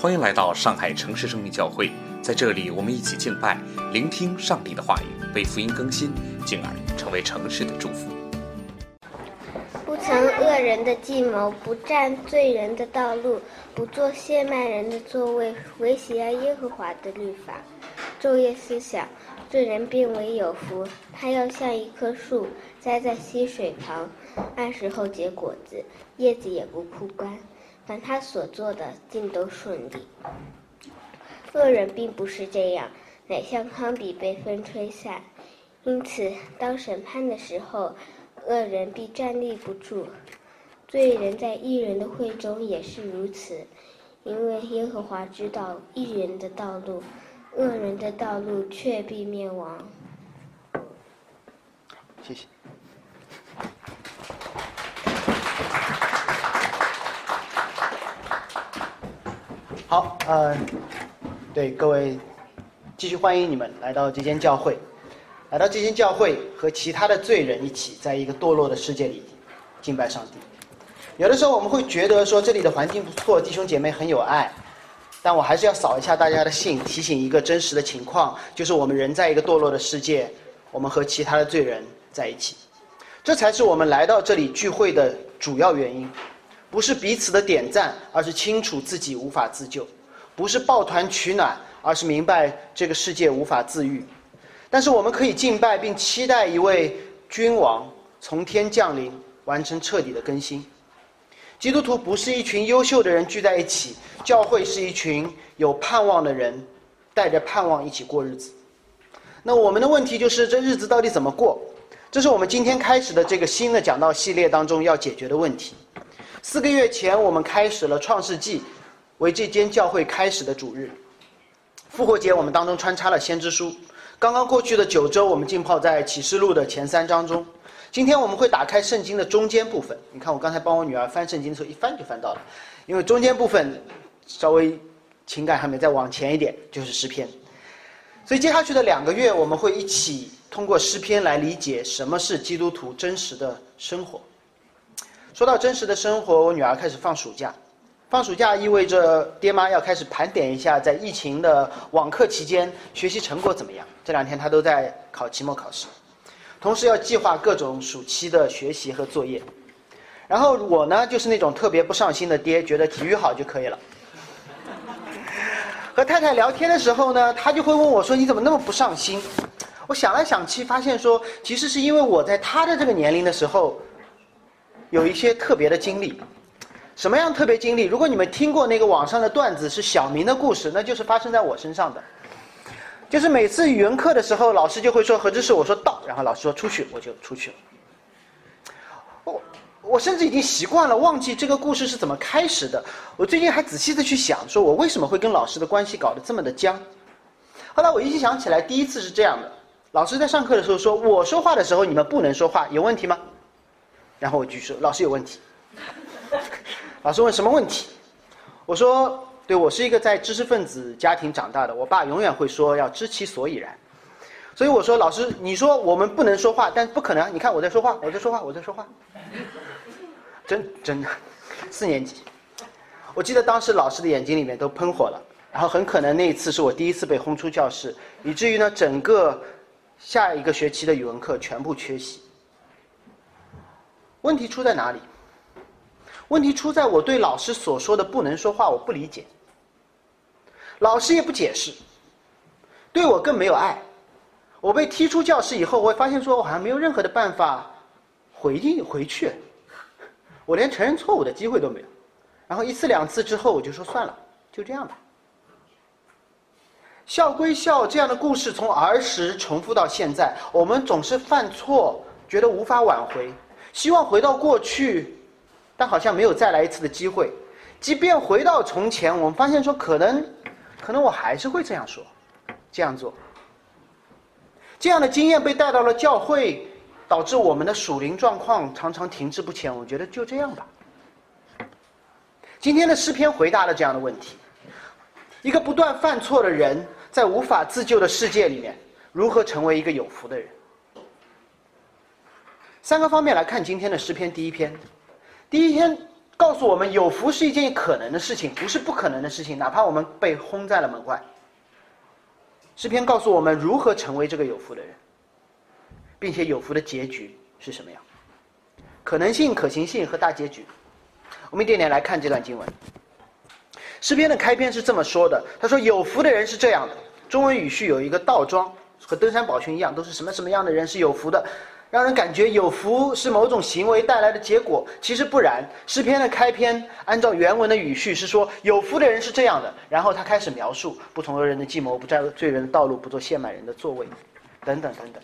欢迎来到上海城市生命教会，在这里，我们一起敬拜，聆听上帝的话语，被福音更新，进而成为城市的祝福。不曾恶人的计谋，不占罪人的道路，不做亵慢人的座位，唯喜爱耶和华的律法，昼夜思想，这人变为有福。他要像一棵树栽在溪水旁，按时候结果子，叶子也不枯干。凡他所做的，尽都顺利。恶人并不是这样，乃像糠秕被风吹散。因此，当审判的时候，恶人必站立不住。罪人在异人的会中也是如此，因为耶和华知道异人的道路，恶人的道路却必灭亡。谢谢。好，呃，对各位，继续欢迎你们来到这间教会，来到这间教会和其他的罪人一起，在一个堕落的世界里敬拜上帝。有的时候我们会觉得说这里的环境不错，弟兄姐妹很有爱，但我还是要扫一下大家的兴，提醒一个真实的情况，就是我们人在一个堕落的世界，我们和其他的罪人在一起，这才是我们来到这里聚会的主要原因。不是彼此的点赞，而是清楚自己无法自救；不是抱团取暖，而是明白这个世界无法自愈。但是我们可以敬拜并期待一位君王从天降临，完成彻底的更新。基督徒不是一群优秀的人聚在一起，教会是一群有盼望的人，带着盼望一起过日子。那我们的问题就是：这日子到底怎么过？这是我们今天开始的这个新的讲道系列当中要解决的问题。四个月前，我们开始了创世纪，为这间教会开始的主日。复活节，我们当中穿插了先知书。刚刚过去的九周，我们浸泡在启示录的前三章中。今天我们会打开圣经的中间部分。你看，我刚才帮我女儿翻圣经的时候，一翻就翻到了。因为中间部分稍微情感上面再往前一点，就是诗篇。所以接下去的两个月，我们会一起通过诗篇来理解什么是基督徒真实的生活。说到真实的生活，我女儿开始放暑假。放暑假意味着爹妈要开始盘点一下，在疫情的网课期间学习成果怎么样。这两天她都在考期末考试，同时要计划各种暑期的学习和作业。然后我呢，就是那种特别不上心的爹，觉得体育好就可以了。和太太聊天的时候呢，她就会问我说：“你怎么那么不上心？”我想来想去，发现说，其实是因为我在她的这个年龄的时候。有一些特别的经历，什么样特别经历？如果你们听过那个网上的段子是小明的故事，那就是发生在我身上的。就是每次语文课的时候，老师就会说何志是我说到，然后老师说出去，我就出去了。我我甚至已经习惯了，忘记这个故事是怎么开始的。我最近还仔细的去想，说我为什么会跟老师的关系搞得这么的僵。后来我一想起来，第一次是这样的：老师在上课的时候说，我说话的时候你们不能说话，有问题吗？然后我举手，老师有问题。老师问什么问题？我说，对我是一个在知识分子家庭长大的，我爸永远会说要知其所以然。所以我说，老师，你说我们不能说话，但不可能。你看我在说话，我在说话，我在说话。真真的，四年级，我记得当时老师的眼睛里面都喷火了。然后很可能那一次是我第一次被轰出教室，以至于呢，整个下一个学期的语文课全部缺席。问题出在哪里？问题出在我对老师所说的不能说话，我不理解。老师也不解释，对我更没有爱。我被踢出教室以后，我发现说我好像没有任何的办法回应回去，我连承认错误的机会都没有。然后一次两次之后，我就说算了，就这样吧。笑归笑，这样的故事从儿时重复到现在，我们总是犯错，觉得无法挽回。希望回到过去，但好像没有再来一次的机会。即便回到从前，我们发现说可能，可能我还是会这样说，这样做。这样的经验被带到了教会，导致我们的属灵状况常常停滞不前。我觉得就这样吧。今天的诗篇回答了这样的问题：一个不断犯错的人，在无法自救的世界里面，如何成为一个有福的人？三个方面来看今天的诗篇。第一篇，第一篇告诉我们有福是一件可能的事情，不是不可能的事情，哪怕我们被轰在了门外。诗篇告诉我们如何成为这个有福的人，并且有福的结局是什么样，可能性、可行性和大结局。我们一点点来看这段经文。诗篇的开篇是这么说的：“他说有福的人是这样的。”中文语序有一个倒装，和登山宝训一样，都是什么什么样的人是有福的，让人感觉有福是某种行为带来的结果。其实不然，诗篇的开篇按照原文的语序是说有福的人是这样的，然后他开始描述不从恶人的计谋，不占罪人的道路，不做陷害人的座位，等等等等。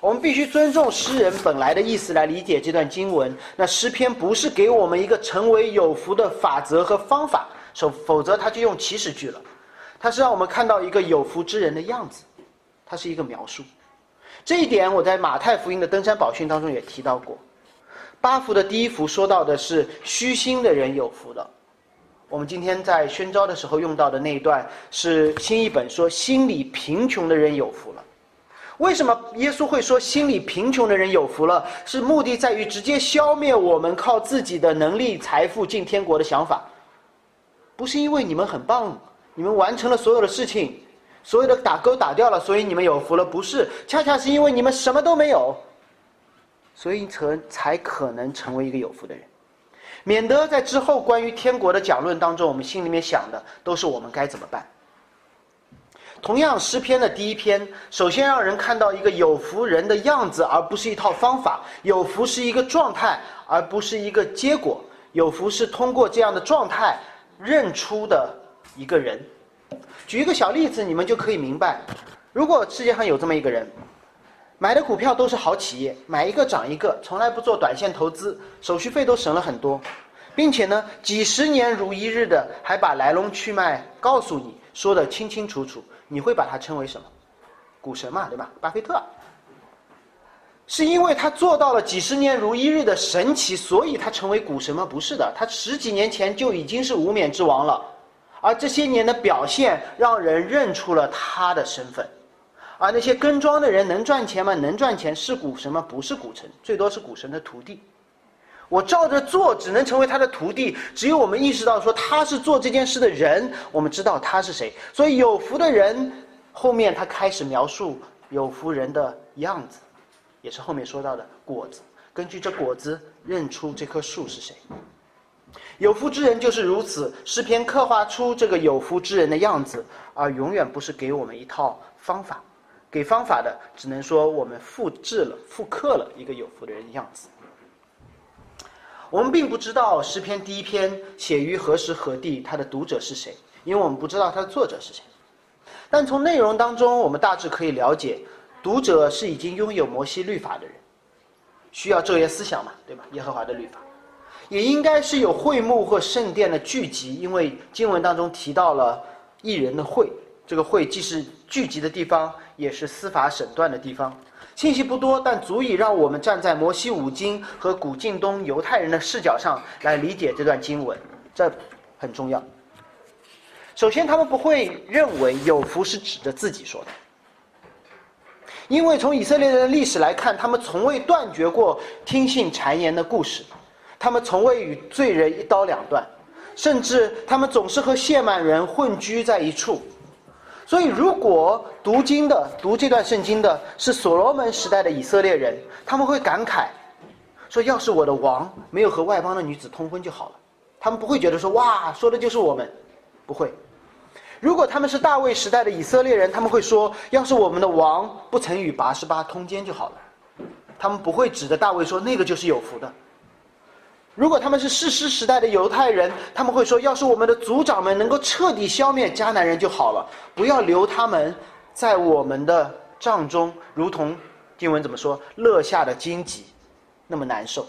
我们必须尊重诗人本来的意思来理解这段经文。那诗篇不是给我们一个成为有福的法则和方法。否否则他就用祈使句了，他是让我们看到一个有福之人的样子，它是一个描述。这一点我在马太福音的登山宝训当中也提到过。八福的第一福说到的是虚心的人有福的，我们今天在宣召的时候用到的那一段是新译本说心里贫穷的人有福了。为什么耶稣会说心里贫穷的人有福了？是目的在于直接消灭我们靠自己的能力、财富进天国的想法。不是因为你们很棒，你们完成了所有的事情，所有的打勾打掉了，所以你们有福了。不是，恰恰是因为你们什么都没有，所以才才可能成为一个有福的人。免得在之后关于天国的讲论当中，我们心里面想的都是我们该怎么办。同样，诗篇的第一篇，首先让人看到一个有福人的样子，而不是一套方法。有福是一个状态，而不是一个结果。有福是通过这样的状态。认出的一个人，举一个小例子，你们就可以明白。如果世界上有这么一个人，买的股票都是好企业，买一个涨一个，从来不做短线投资，手续费都省了很多，并且呢，几十年如一日的，还把来龙去脉告诉你，说的清清楚楚，你会把他称为什么？股神嘛，对吧？巴菲特。是因为他做到了几十年如一日的神奇，所以他成为股神吗？不是的，他十几年前就已经是无冕之王了，而这些年的表现让人认出了他的身份。而那些跟庄的人能赚钱吗？能赚钱是股神吗？不是股神，最多是股神的徒弟。我照着做，只能成为他的徒弟。只有我们意识到说他是做这件事的人，我们知道他是谁。所以有福的人，后面他开始描述有福人的样子。也是后面说到的果子，根据这果子认出这棵树是谁。有福之人就是如此，诗篇刻画出这个有福之人的样子，而永远不是给我们一套方法，给方法的只能说我们复制了、复刻了一个有福的人的样子。我们并不知道诗篇第一篇写于何时何地，它的读者是谁，因为我们不知道它的作者是谁。但从内容当中，我们大致可以了解。读者是已经拥有摩西律法的人，需要昼夜思想嘛，对吧？耶和华的律法，也应该是有会幕或圣殿的聚集，因为经文当中提到了一人的会，这个会既是聚集的地方，也是司法审断的地方。信息不多，但足以让我们站在摩西五经和古近东犹太人的视角上来理解这段经文，这很重要。首先，他们不会认为有福是指着自己说的。因为从以色列人的历史来看，他们从未断绝过听信谗言的故事，他们从未与罪人一刀两断，甚至他们总是和谢曼人混居在一处。所以，如果读经的、读这段圣经的是所罗门时代的以色列人，他们会感慨说：“要是我的王没有和外邦的女子通婚就好了。”他们不会觉得说：“哇，说的就是我们。”不会。如果他们是大卫时代的以色列人，他们会说：“要是我们的王不曾与拔示巴通奸就好了。”他们不会指着大卫说：“那个就是有福的。”如果他们是世师时代的犹太人，他们会说：“要是我们的族长们能够彻底消灭迦南人就好了，不要留他们在我们的帐中，如同经文怎么说，乐下的荆棘，那么难受。”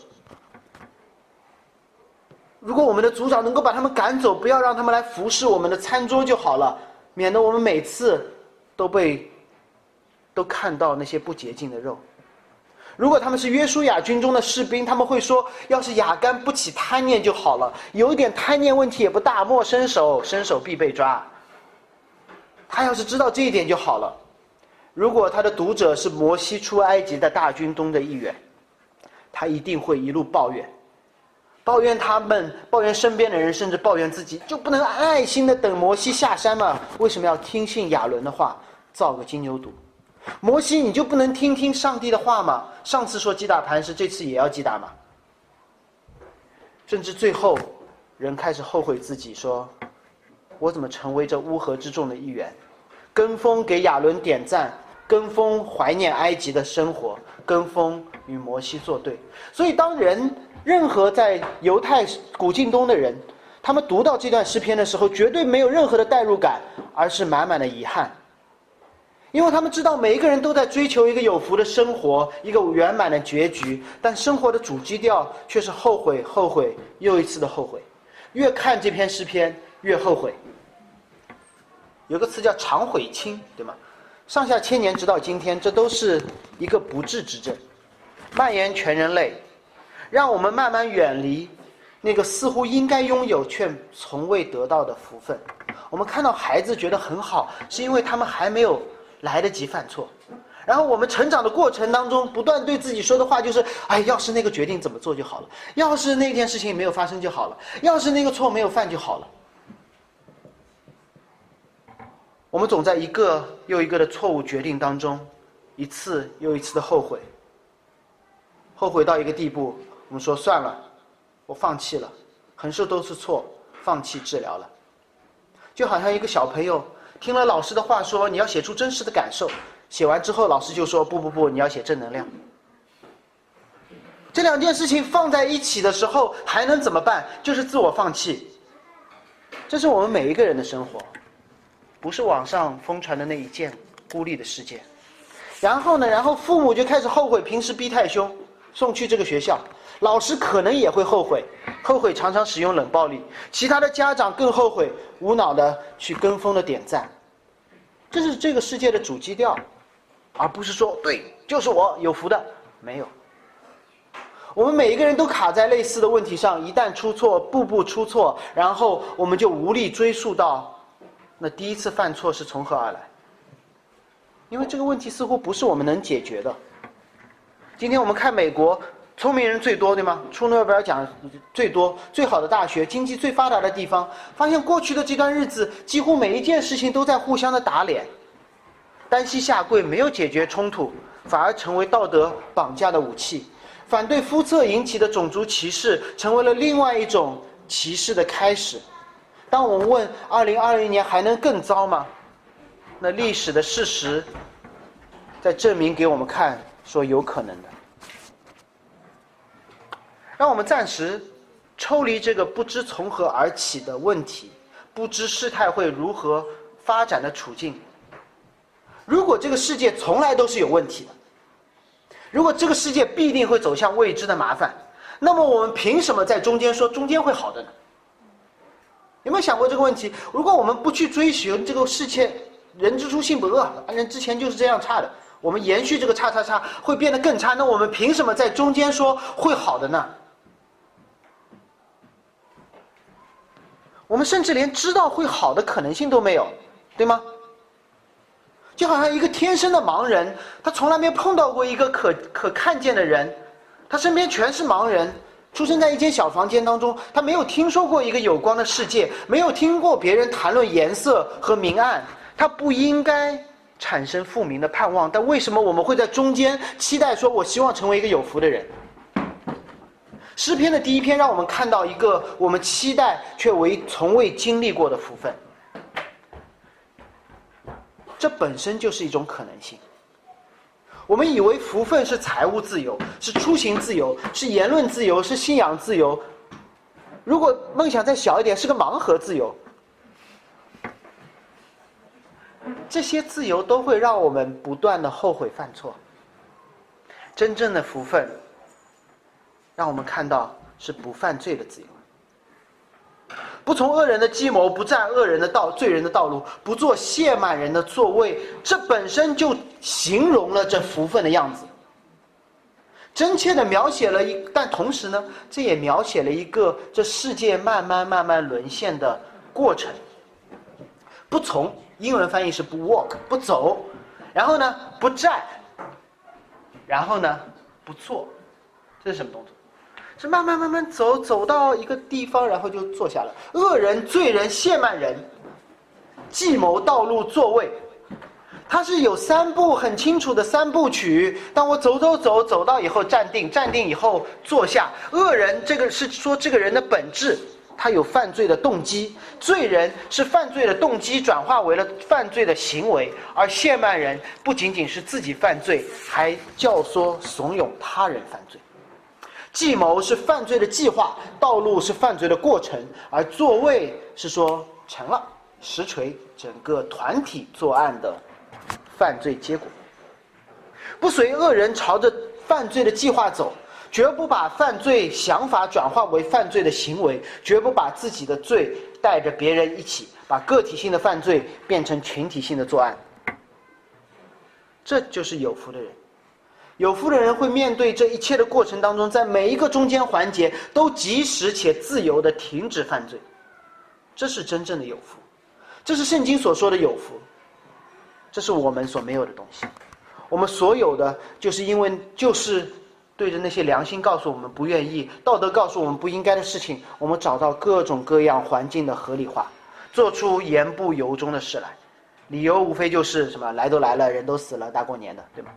如果我们的族长能够把他们赶走，不要让他们来服侍我们的餐桌就好了，免得我们每次都被都看到那些不洁净的肉。如果他们是约书亚军中的士兵，他们会说：要是雅干不起贪念就好了，有一点贪念问题也不大，莫伸手，伸手必被抓。他要是知道这一点就好了。如果他的读者是摩西出埃及的大军中的一员，他一定会一路抱怨。抱怨他们，抱怨身边的人，甚至抱怨自己，就不能耐心的等摩西下山吗？为什么要听信亚伦的话，造个金牛犊？摩西，你就不能听听上帝的话吗？上次说击打磐石，这次也要击打吗？甚至最后，人开始后悔自己，说：“我怎么成为这乌合之众的一员？跟风给亚伦点赞，跟风怀念埃及的生活，跟风与摩西作对。”所以，当人任何在犹太古近东的人，他们读到这段诗篇的时候，绝对没有任何的代入感，而是满满的遗憾。因为他们知道每一个人都在追求一个有福的生活，一个圆满的结局，但生活的主基调却是后悔、后悔又一次的后悔。越看这篇诗篇，越后悔。有个词叫“常悔青”，对吗？上下千年直到今天，这都是一个不治之症，蔓延全人类，让我们慢慢远离那个似乎应该拥有却从未得到的福分。我们看到孩子觉得很好，是因为他们还没有。来得及犯错，然后我们成长的过程当中，不断对自己说的话就是：哎，要是那个决定怎么做就好了；要是那件事情没有发生就好了；要是那个错没有犯就好了。我们总在一个又一个的错误决定当中，一次又一次的后悔，后悔到一个地步，我们说算了，我放弃了，横竖都是错，放弃治疗了，就好像一个小朋友。听了老师的话，说你要写出真实的感受。写完之后，老师就说：“不不不，你要写正能量。”这两件事情放在一起的时候，还能怎么办？就是自我放弃。这是我们每一个人的生活，不是网上疯传的那一件孤立的事件。然后呢？然后父母就开始后悔，平时逼太凶，送去这个学校。老师可能也会后悔，后悔常常使用冷暴力。其他的家长更后悔，无脑的去跟风的点赞。这是这个世界的主基调，而不是说对，就是我有福的，没有。我们每一个人都卡在类似的问题上，一旦出错，步步出错，然后我们就无力追溯到那第一次犯错是从何而来。因为这个问题似乎不是我们能解决的。今天我们看美国。聪明人最多，对吗？出诺贝尔奖最多、最好的大学、经济最发达的地方，发现过去的这段日子，几乎每一件事情都在互相的打脸，单膝下跪没有解决冲突，反而成为道德绑架的武器。反对肤色引起的种族歧视，成为了另外一种歧视的开始。当我们问：二零二零年还能更糟吗？那历史的事实，在证明给我们看，说有可能的。让我们暂时抽离这个不知从何而起的问题，不知事态会如何发展的处境。如果这个世界从来都是有问题的，如果这个世界必定会走向未知的麻烦，那么我们凭什么在中间说中间会好的呢？有没有想过这个问题？如果我们不去追寻这个世界，人之初性本恶，人之前就是这样差的，我们延续这个差差差会变得更差，那我们凭什么在中间说会好的呢？我们甚至连知道会好的可能性都没有，对吗？就好像一个天生的盲人，他从来没碰到过一个可可看见的人，他身边全是盲人，出生在一间小房间当中，他没有听说过一个有光的世界，没有听过别人谈论颜色和明暗，他不应该产生复明的盼望。但为什么我们会在中间期待说，我希望成为一个有福的人？诗篇的第一篇让我们看到一个我们期待却未从未经历过的福分，这本身就是一种可能性。我们以为福分是财务自由，是出行自由，是言论自由，是信仰自由。如果梦想再小一点，是个盲盒自由。这些自由都会让我们不断的后悔犯错。真正的福分。让我们看到是不犯罪的自由，不从恶人的计谋，不占恶人的道、罪人的道路，不做亵慢人的座位。这本身就形容了这福分的样子，真切的描写了一，但同时呢，这也描写了一个这世界慢慢慢慢沦陷的过程。不从，英文翻译是不 walk，不走，然后呢，不站，然后呢，不做，这是什么动作？是慢慢慢慢走，走到一个地方，然后就坐下了。恶人、罪人、谢曼人，计谋道路座位，它是有三步很清楚的三部曲。当我走走走走到以后站定，站定以后坐下。恶人这个是说这个人的本质。他有犯罪的动机，罪人是犯罪的动机转化为了犯罪的行为，而谢曼人不仅仅是自己犯罪，还教唆怂恿他人犯罪。计谋是犯罪的计划，道路是犯罪的过程，而座位是说成了实锤，整个团体作案的犯罪结果。不随恶人朝着犯罪的计划走。绝不把犯罪想法转化为犯罪的行为，绝不把自己的罪带着别人一起，把个体性的犯罪变成群体性的作案。这就是有福的人。有福的人会面对这一切的过程当中，在每一个中间环节都及时且自由的停止犯罪。这是真正的有福，这是圣经所说的有福。这是我们所没有的东西。我们所有的，就是因为就是。对着那些良心告诉我们不愿意、道德告诉我们不应该的事情，我们找到各种各样环境的合理化，做出言不由衷的事来，理由无非就是什么来都来了，人都死了，大过年的，对吗？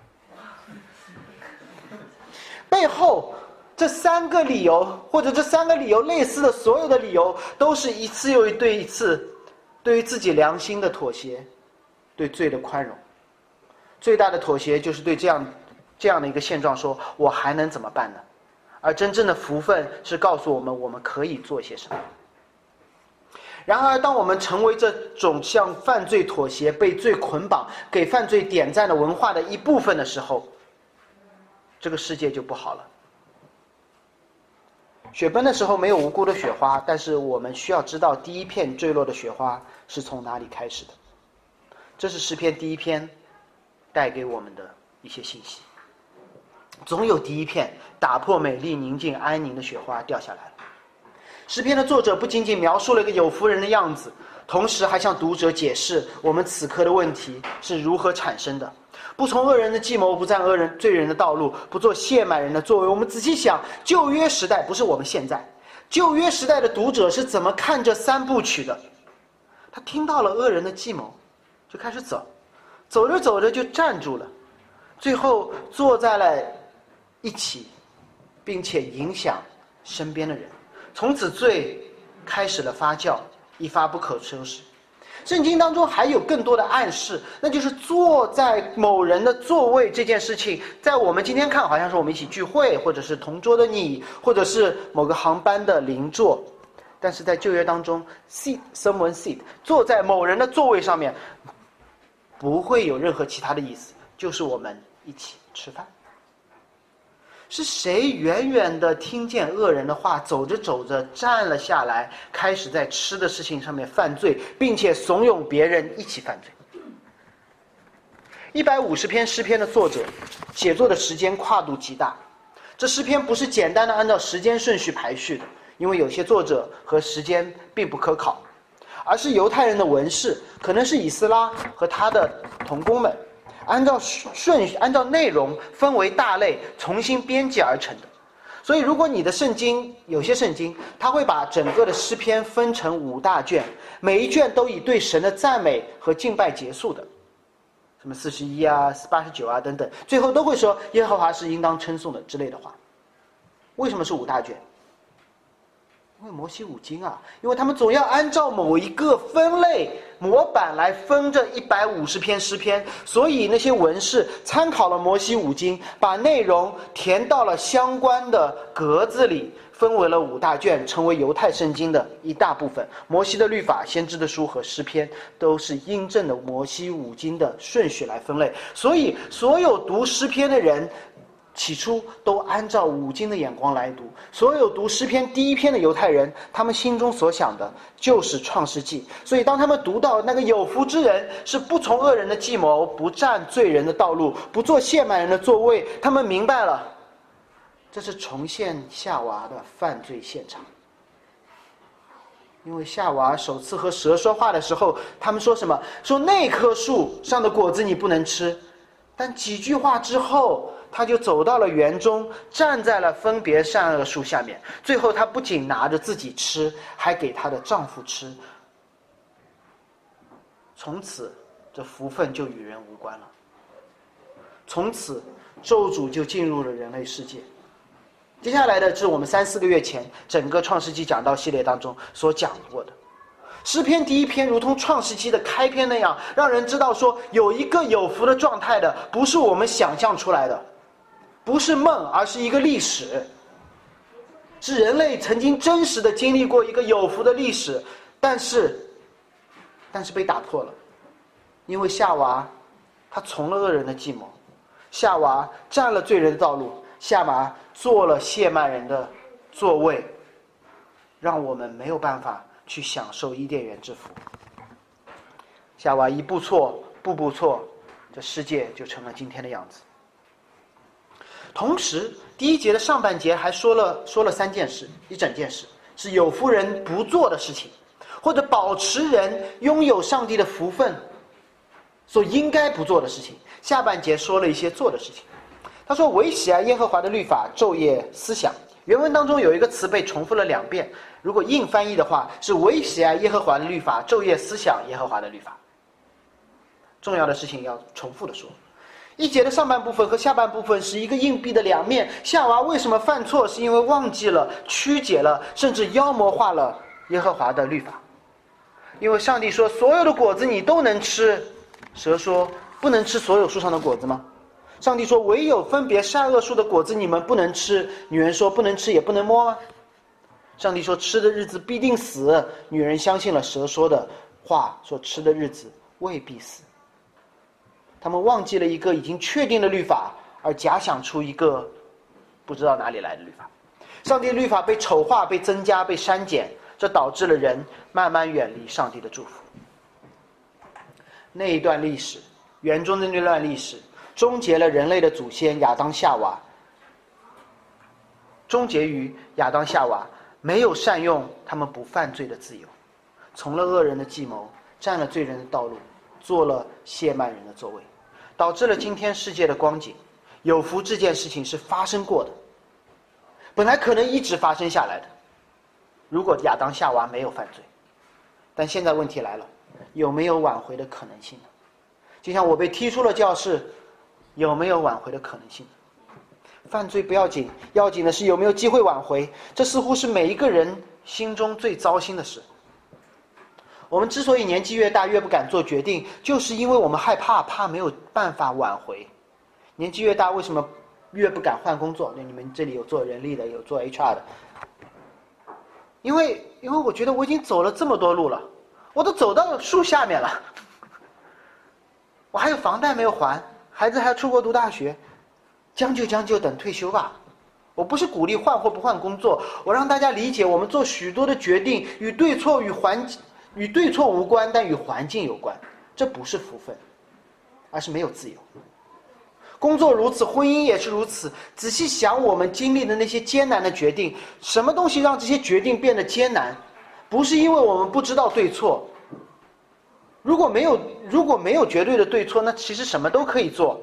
背后这三个理由，或者这三个理由类似的所有的理由，都是一次又一对一次，对于自己良心的妥协，对罪的宽容。最大的妥协就是对这样。这样的一个现状，说我还能怎么办呢？而真正的福分是告诉我们，我们可以做些什么。然而，当我们成为这种向犯罪妥协、被罪捆绑、给犯罪点赞的文化的一部分的时候，这个世界就不好了。雪崩的时候没有无辜的雪花，但是我们需要知道第一片坠落的雪花是从哪里开始的。这是诗篇第一篇带给我们的一些信息。总有第一片打破美丽、宁静、安宁的雪花掉下来了。诗篇的作者不仅仅描述了一个有福人的样子，同时还向读者解释我们此刻的问题是如何产生的。不从恶人的计谋，不占恶人罪人的道路，不做亵慢人的作为。我们仔细想，旧约时代不是我们现在，旧约时代的读者是怎么看这三部曲的？他听到了恶人的计谋，就开始走，走着走着就站住了，最后坐在了。一起，并且影响身边的人，从此罪开始了发酵，一发不可收拾。圣经当中还有更多的暗示，那就是坐在某人的座位这件事情，在我们今天看，好像是我们一起聚会，或者是同桌的你，或者是某个航班的邻座，但是在旧约当中，seat someone seat，坐在某人的座位上面，不会有任何其他的意思，就是我们一起吃饭。是谁远远的听见恶人的话，走着走着站了下来，开始在吃的事情上面犯罪，并且怂恿别人一起犯罪。一百五十篇诗篇的作者，写作的时间跨度极大，这诗篇不是简单的按照时间顺序排序的，因为有些作者和时间并不可考，而是犹太人的文士，可能是以斯拉和他的同工们。按照顺序，按照内容分为大类，重新编辑而成的。所以，如果你的圣经有些圣经，它会把整个的诗篇分成五大卷，每一卷都以对神的赞美和敬拜结束的，什么四十一啊、八十九啊等等，最后都会说耶和华是应当称颂的之类的话。为什么是五大卷？因为摩西五经啊，因为他们总要按照某一个分类模板来分这一百五十篇诗篇，所以那些文士参考了摩西五经，把内容填到了相关的格子里，分为了五大卷，成为犹太圣经的一大部分。摩西的律法、先知的书和诗篇都是印证的摩西五经的顺序来分类，所以所有读诗篇的人。起初都按照五经的眼光来读，所有读诗篇第一篇的犹太人，他们心中所想的就是创世纪。所以，当他们读到那个有福之人是不从恶人的计谋，不占罪人的道路，不做亵慢人的座位，他们明白了，这是重现夏娃的犯罪现场。因为夏娃首次和蛇说话的时候，他们说什么？说那棵树上的果子你不能吃。但几句话之后，他就走到了园中，站在了分别善恶树下面。最后，他不仅拿着自己吃，还给她的丈夫吃。从此，这福分就与人无关了。从此，咒诅就进入了人类世界。接下来的是我们三四个月前整个创世纪讲道系列当中所讲过的诗篇第一篇，如同创世纪的开篇那样，让人知道说有一个有福的状态的，不是我们想象出来的，不是梦，而是一个历史，是人类曾经真实的经历过一个有福的历史，但是，但是被打破了，因为夏娃，她从了恶人的计谋，夏娃占了罪人的道路。夏娃做了谢曼人的座位，让我们没有办法去享受伊甸园之福。夏娃一步错，步步错，这世界就成了今天的样子。同时，第一节的上半节还说了说了三件事，一整件事是有福人不做的事情，或者保持人拥有上帝的福分所应该不做的事情。下半节说了一些做的事情。他说：“唯喜爱耶和华的律法，昼夜思想。”原文当中有一个词被重复了两遍。如果硬翻译的话，是“唯喜爱耶和华的律法，昼夜思想耶和华的律法。”重要的事情要重复的说。一节的上半部分和下半部分是一个硬币的两面。夏娃为什么犯错？是因为忘记了、曲解了，甚至妖魔化了耶和华的律法。因为上帝说：“所有的果子你都能吃。”蛇说：“不能吃所有树上的果子吗？”上帝说：“唯有分别善恶树的果子，你们不能吃。”女人说：“不能吃，也不能摸。”上帝说：“吃的日子必定死。”女人相信了蛇说的话，说：“吃的日子未必死。”他们忘记了一个已经确定的律法，而假想出一个不知道哪里来的律法。上帝律法被丑化、被增加、被删减，这导致了人慢慢远离上帝的祝福。那一段历史，园中的那段历史。终结了人类的祖先亚当夏娃，终结于亚当夏娃没有善用他们不犯罪的自由，从了恶人的计谋，占了罪人的道路，做了谢曼人的座位，导致了今天世界的光景。有福这件事情是发生过的，本来可能一直发生下来的，如果亚当夏娃没有犯罪，但现在问题来了，有没有挽回的可能性？就像我被踢出了教室。有没有挽回的可能性？犯罪不要紧，要紧的是有没有机会挽回。这似乎是每一个人心中最糟心的事。我们之所以年纪越大越不敢做决定，就是因为我们害怕，怕没有办法挽回。年纪越大，为什么越不敢换工作？那你们这里有做人力的，有做 HR 的。因为，因为我觉得我已经走了这么多路了，我都走到树下面了，我还有房贷没有还。孩子还要出国读大学，将就将就等退休吧。我不是鼓励换或不换工作，我让大家理解，我们做许多的决定与对错与环境与对错无关，但与环境有关。这不是福分，而是没有自由。工作如此，婚姻也是如此。仔细想，我们经历的那些艰难的决定，什么东西让这些决定变得艰难？不是因为我们不知道对错。如果没有如果没有绝对的对错，那其实什么都可以做。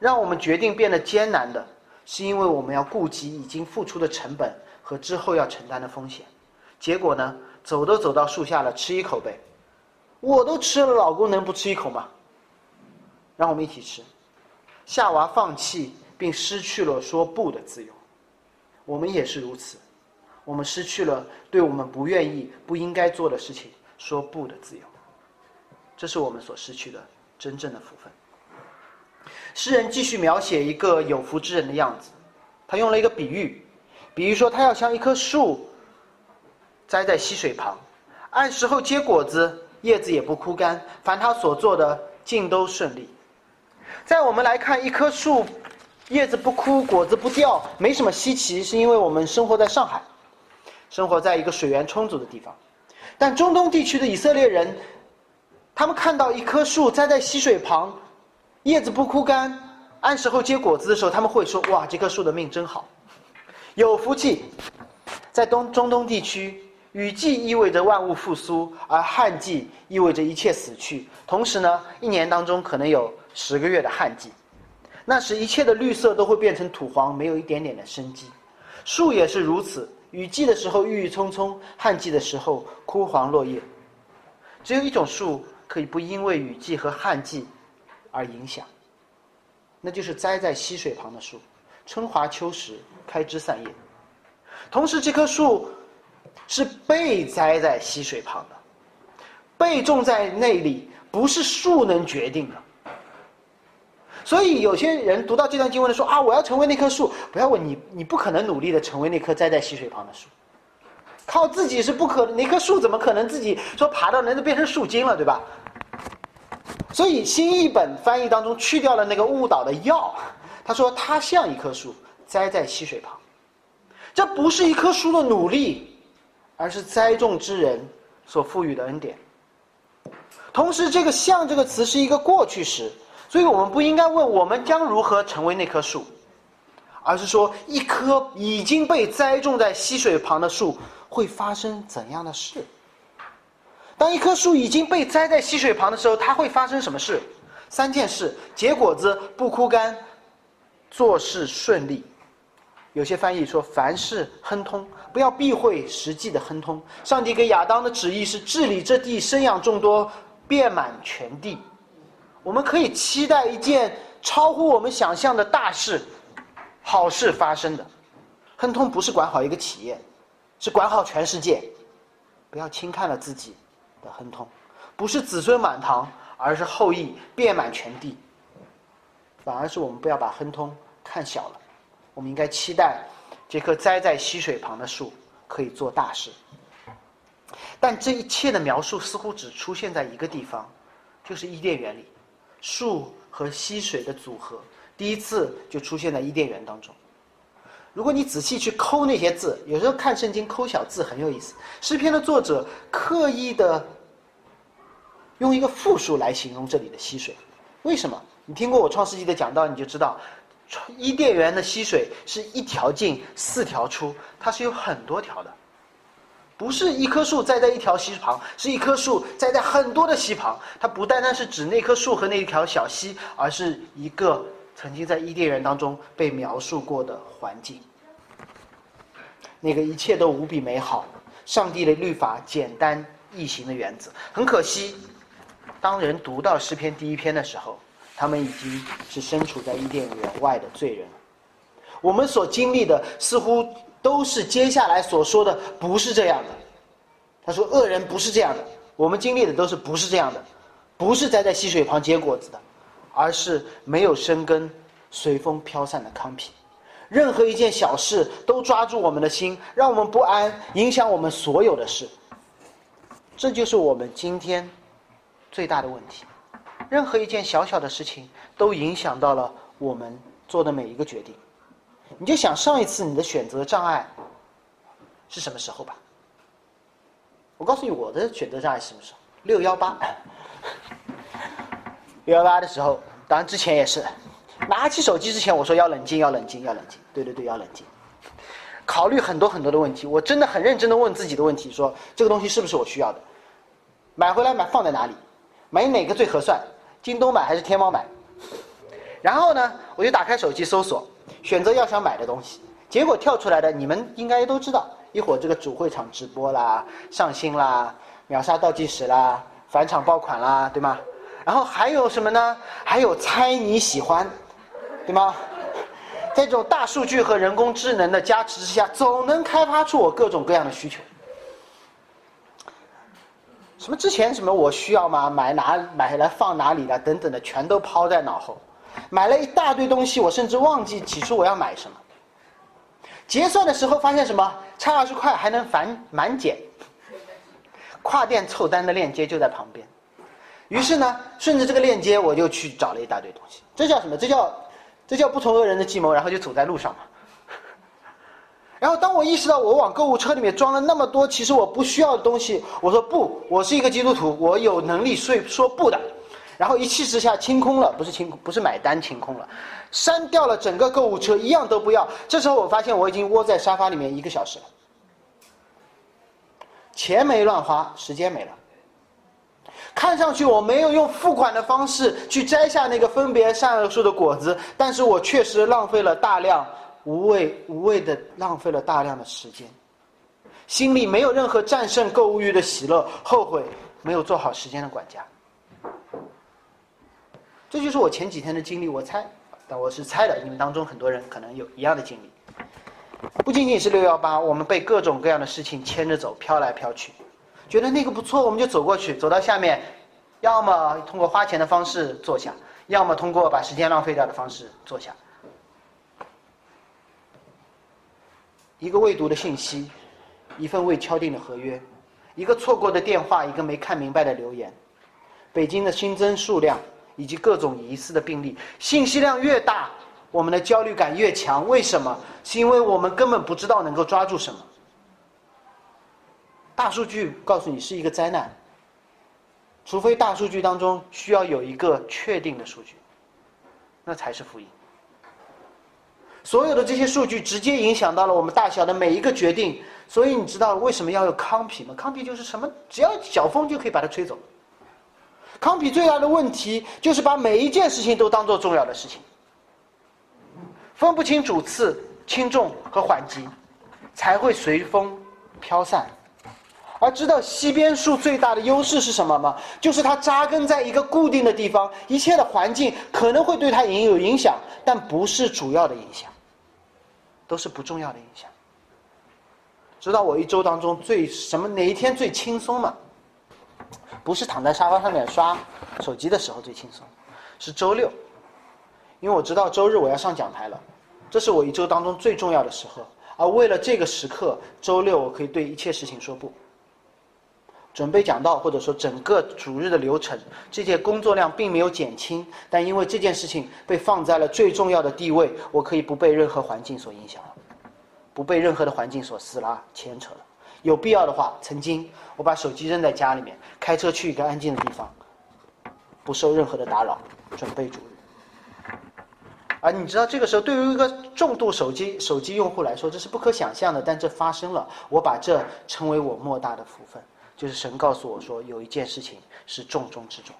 让我们决定变得艰难的，是因为我们要顾及已经付出的成本和之后要承担的风险。结果呢，走都走到树下了，吃一口呗。我都吃了，老公能不吃一口吗？让我们一起吃。夏娃放弃并失去了说不的自由，我们也是如此。我们失去了对我们不愿意、不应该做的事情说不的自由。这是我们所失去的真正的福分。诗人继续描写一个有福之人的样子，他用了一个比喻，比喻说他要像一棵树栽在溪水旁，按时候结果子，叶子也不枯干，凡他所做的尽都顺利。在我们来看，一棵树叶子不枯，果子不掉，没什么稀奇，是因为我们生活在上海，生活在一个水源充足的地方。但中东地区的以色列人。他们看到一棵树栽在溪水旁，叶子不枯干，按时候结果子的时候，他们会说：“哇，这棵树的命真好，有福气。”在东中东地区，雨季意味着万物复苏，而旱季意味着一切死去。同时呢，一年当中可能有十个月的旱季，那时一切的绿色都会变成土黄，没有一点点的生机。树也是如此，雨季的时候郁郁葱葱，旱季的时候枯黄落叶。只有一种树可以不因为雨季和旱季而影响，那就是栽在溪水旁的树，春华秋实，开枝散叶。同时，这棵树是被栽在溪水旁的，被种在那里，不是树能决定的。所以，有些人读到这段经文的说啊，我要成为那棵树，不要问你，你不可能努力的成为那棵栽在溪水旁的树，靠自己是不可能。那棵树怎么可能自己说爬到那就变成树精了，对吧？所以新译本翻译当中去掉了那个误导的“要”，他说它像一棵树栽在溪水旁。这不是一棵树的努力，而是栽种之人所赋予的恩典。同时，这个“像”这个词是一个过去时，所以我们不应该问我们将如何成为那棵树，而是说一棵已经被栽种在溪水旁的树会发生怎样的事。当一棵树已经被栽在溪水旁的时候，它会发生什么事？三件事：结果子不枯干，做事顺利。有些翻译说凡事亨通，不要避讳实际的亨通。上帝给亚当的旨意是治理这地，生养众多，遍满全地。我们可以期待一件超乎我们想象的大事、好事发生的。亨通不是管好一个企业，是管好全世界。不要轻看了自己的亨通，不是子孙满堂，而是后裔遍满全地。反而是我们不要把亨通看小了。我们应该期待这棵栽在溪水旁的树可以做大事，但这一切的描述似乎只出现在一个地方，就是伊甸园里，树和溪水的组合第一次就出现在伊甸园当中。如果你仔细去抠那些字，有时候看圣经抠小字很有意思。诗篇的作者刻意的用一个复数来形容这里的溪水，为什么？你听过我创世纪的讲道，你就知道。伊甸园的溪水是一条进四条出，它是有很多条的，不是一棵树栽在一条溪旁，是一棵树栽在很多的溪旁。它不单单是指那棵树和那一条小溪，而是一个曾经在伊甸园当中被描述过的环境。那个一切都无比美好，上帝的律法简单易行的原则。很可惜，当人读到诗篇第一篇的时候。他们已经是身处在伊甸园外的罪人了。我们所经历的似乎都是接下来所说的不是这样的。他说：“恶人不是这样的。”我们经历的都是不是这样的，不是栽在溪水旁结果子的，而是没有生根、随风飘散的糠皮。任何一件小事都抓住我们的心，让我们不安，影响我们所有的事。这就是我们今天最大的问题。任何一件小小的事情都影响到了我们做的每一个决定。你就想上一次你的选择障碍是什么时候吧？我告诉你我的选择障碍是什么时候？六幺八，六幺八的时候，当然之前也是。拿起手机之前，我说要冷静，要冷静，要冷静。对对对，要冷静。考虑很多很多的问题，我真的很认真的问自己的问题：说这个东西是不是我需要的？买回来买放在哪里？买哪个最合算？京东买还是天猫买？然后呢，我就打开手机搜索，选择要想买的东西。结果跳出来的，你们应该都知道。一会儿这个主会场直播啦，上新啦，秒杀倒计时啦，返场爆款啦，对吗？然后还有什么呢？还有猜你喜欢，对吗？在这种大数据和人工智能的加持之下，总能开发出我各种各样的需求。什么之前什么我需要吗？买哪买下来放哪里的等等的，全都抛在脑后。买了一大堆东西，我甚至忘记起初我要买什么。结算的时候发现什么？差二十块还能返满减。跨店凑单的链接就在旁边。于是呢，顺着这个链接，我就去找了一大堆东西。这叫什么？这叫这叫不从恶人的计谋，然后就走在路上嘛。然后，当我意识到我往购物车里面装了那么多其实我不需要的东西，我说不，我是一个基督徒，我有能力说说不的。然后一气之下清空了，不是清，不是买单清空了，删掉了整个购物车，一样都不要。这时候我发现我已经窝在沙发里面一个小时了，钱没乱花，时间没了。看上去我没有用付款的方式去摘下那个分别善恶树的果子，但是我确实浪费了大量无谓无谓的浪费了大量的时间，心里没有任何战胜购物欲的喜乐，后悔没有做好时间的管家。这就是我前几天的经历，我猜，但我是猜的，你们当中很多人可能有一样的经历。不仅仅是六幺八，我们被各种各样的事情牵着走，飘来飘去，觉得那个不错，我们就走过去，走到下面，要么通过花钱的方式坐下，要么通过把时间浪费掉的方式坐下。一个未读的信息，一份未敲定的合约，一个错过的电话，一个没看明白的留言，北京的新增数量。以及各种疑似的病例，信息量越大，我们的焦虑感越强。为什么？是因为我们根本不知道能够抓住什么。大数据告诉你是一个灾难，除非大数据当中需要有一个确定的数据，那才是福音。所有的这些数据直接影响到了我们大小的每一个决定，所以你知道为什么要有康皮吗？康皮就是什么？只要小风就可以把它吹走。康比最大的问题就是把每一件事情都当做重要的事情，分不清主次、轻重和缓急，才会随风飘散。而知道西边树最大的优势是什么吗？就是它扎根在一个固定的地方，一切的环境可能会对它影有影响，但不是主要的影响，都是不重要的影响。知道我一周当中最什么哪一天最轻松吗？不是躺在沙发上面刷手机的时候最轻松，是周六，因为我知道周日我要上讲台了，这是我一周当中最重要的时候。而为了这个时刻，周六我可以对一切事情说不。准备讲到或者说整个主日的流程，这些工作量并没有减轻，但因为这件事情被放在了最重要的地位，我可以不被任何环境所影响了，不被任何的环境所撕拉牵扯了。有必要的话，曾经我把手机扔在家里面，开车去一个安静的地方，不受任何的打扰，准备主日。而你知道，这个时候对于一个重度手机手机用户来说，这是不可想象的，但这发生了。我把这称为我莫大的福分，就是神告诉我说，有一件事情是重中之重。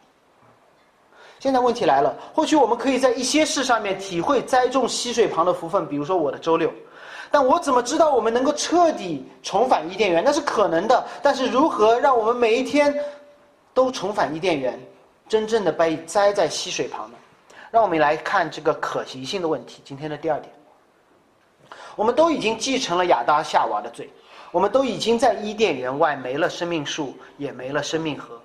现在问题来了，或许我们可以在一些事上面体会栽种溪水旁的福分，比如说我的周六。但我怎么知道我们能够彻底重返伊甸园？那是可能的，但是如何让我们每一天都重返伊甸园，真正的被栽在溪水旁呢？让我们来看这个可行性的问题。今天的第二点，我们都已经继承了亚当夏娃的罪，我们都已经在伊甸园外没了生命树，也没了生命河，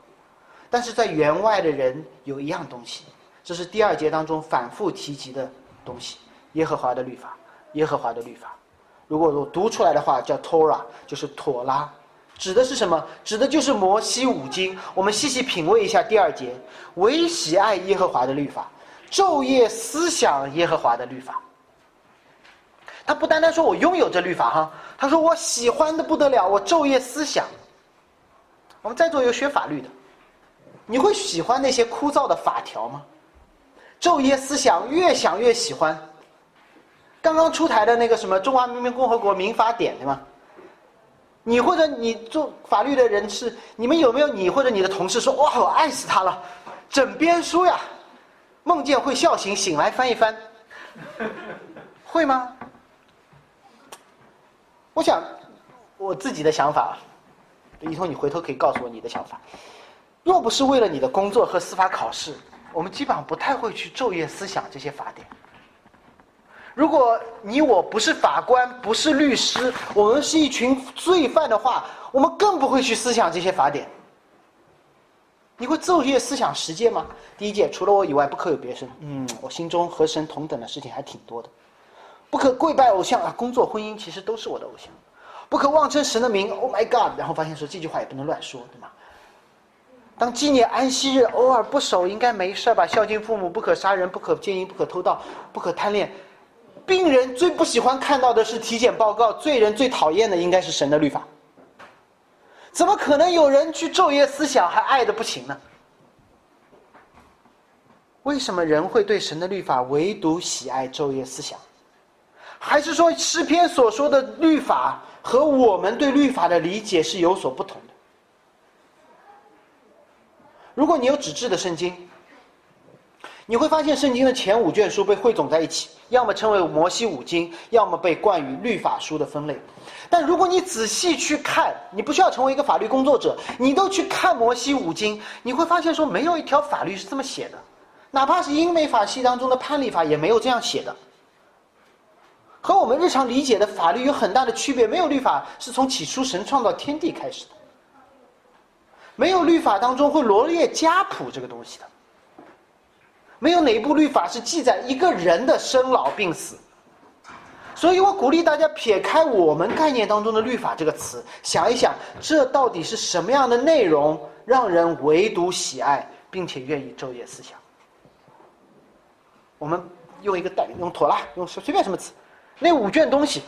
但是在园外的人有一样东西，这是第二节当中反复提及的东西：耶和华的律法，耶和华的律法。如果我读出来的话，叫 Torah，就是妥拉，指的是什么？指的就是摩西五经。我们细细品味一下第二节：唯喜爱耶和华的律法，昼夜思想耶和华的律法。他不单单说我拥有这律法哈，他说我喜欢的不得了，我昼夜思想。我们在座有学法律的，你会喜欢那些枯燥的法条吗？昼夜思想，越想越喜欢。刚刚出台的那个什么《中华人民共和国民法典》，对吗？你或者你做法律的人士，你们有没有你或者你的同事说：“哇，我爱死他了，枕边书呀，梦见会笑醒，醒来翻一翻，会吗？”我想我自己的想法，一通你回头可以告诉我你的想法。若不是为了你的工作和司法考试，我们基本上不太会去昼夜思想这些法典。如果你我不是法官，不是律师，我们是一群罪犯的话，我们更不会去思想这些法典。你会昼夜思想十诫吗？第一诫，除了我以外，不可有别神。嗯，我心中和神同等的事情还挺多的。不可跪拜偶像啊，工作、婚姻其实都是我的偶像。不可妄称神的名，Oh my God！然后发现说这句话也不能乱说，对吗？当纪念安息日，偶尔不守应该没事吧？孝敬父母，不可杀人，不可奸淫，不可偷盗，不可贪恋。病人最不喜欢看到的是体检报告，罪人最讨厌的应该是神的律法。怎么可能有人去昼夜思想还爱的不行呢？为什么人会对神的律法唯独喜爱昼夜思想？还是说诗篇所说的律法和我们对律法的理解是有所不同的？如果你有纸质的圣经，你会发现圣经的前五卷书被汇总在一起，要么称为摩西五经，要么被冠于律法书的分类。但如果你仔细去看，你不需要成为一个法律工作者，你都去看摩西五经，你会发现说没有一条法律是这么写的，哪怕是英美法系当中的判例法也没有这样写的。和我们日常理解的法律有很大的区别。没有律法是从起初神创造天地开始的，没有律法当中会罗列家谱这个东西的，没有哪一部律法是记载一个人的生老病死。所以我鼓励大家撇开我们概念当中的律法这个词，想一想，这到底是什么样的内容让人唯独喜爱，并且愿意昼夜思想？我们用一个代，用妥拉，用随便什么词。那五卷东西，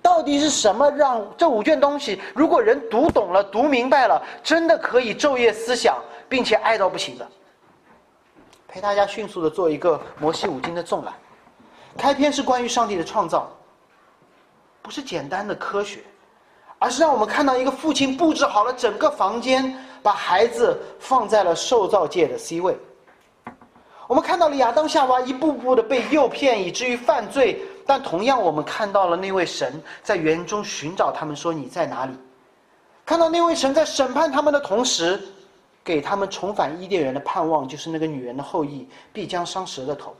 到底是什么让这五卷东西，如果人读懂了、读明白了，真的可以昼夜思想，并且爱到不行的？陪大家迅速的做一个摩西五经的纵览。开篇是关于上帝的创造，不是简单的科学，而是让我们看到一个父亲布置好了整个房间，把孩子放在了受造界的 C 位。我们看到了亚当夏娃一步步的被诱骗，以至于犯罪。但同样，我们看到了那位神在园中寻找他们，说你在哪里？看到那位神在审判他们的同时，给他们重返伊甸园的盼望，就是那个女人的后裔必将伤蛇的头。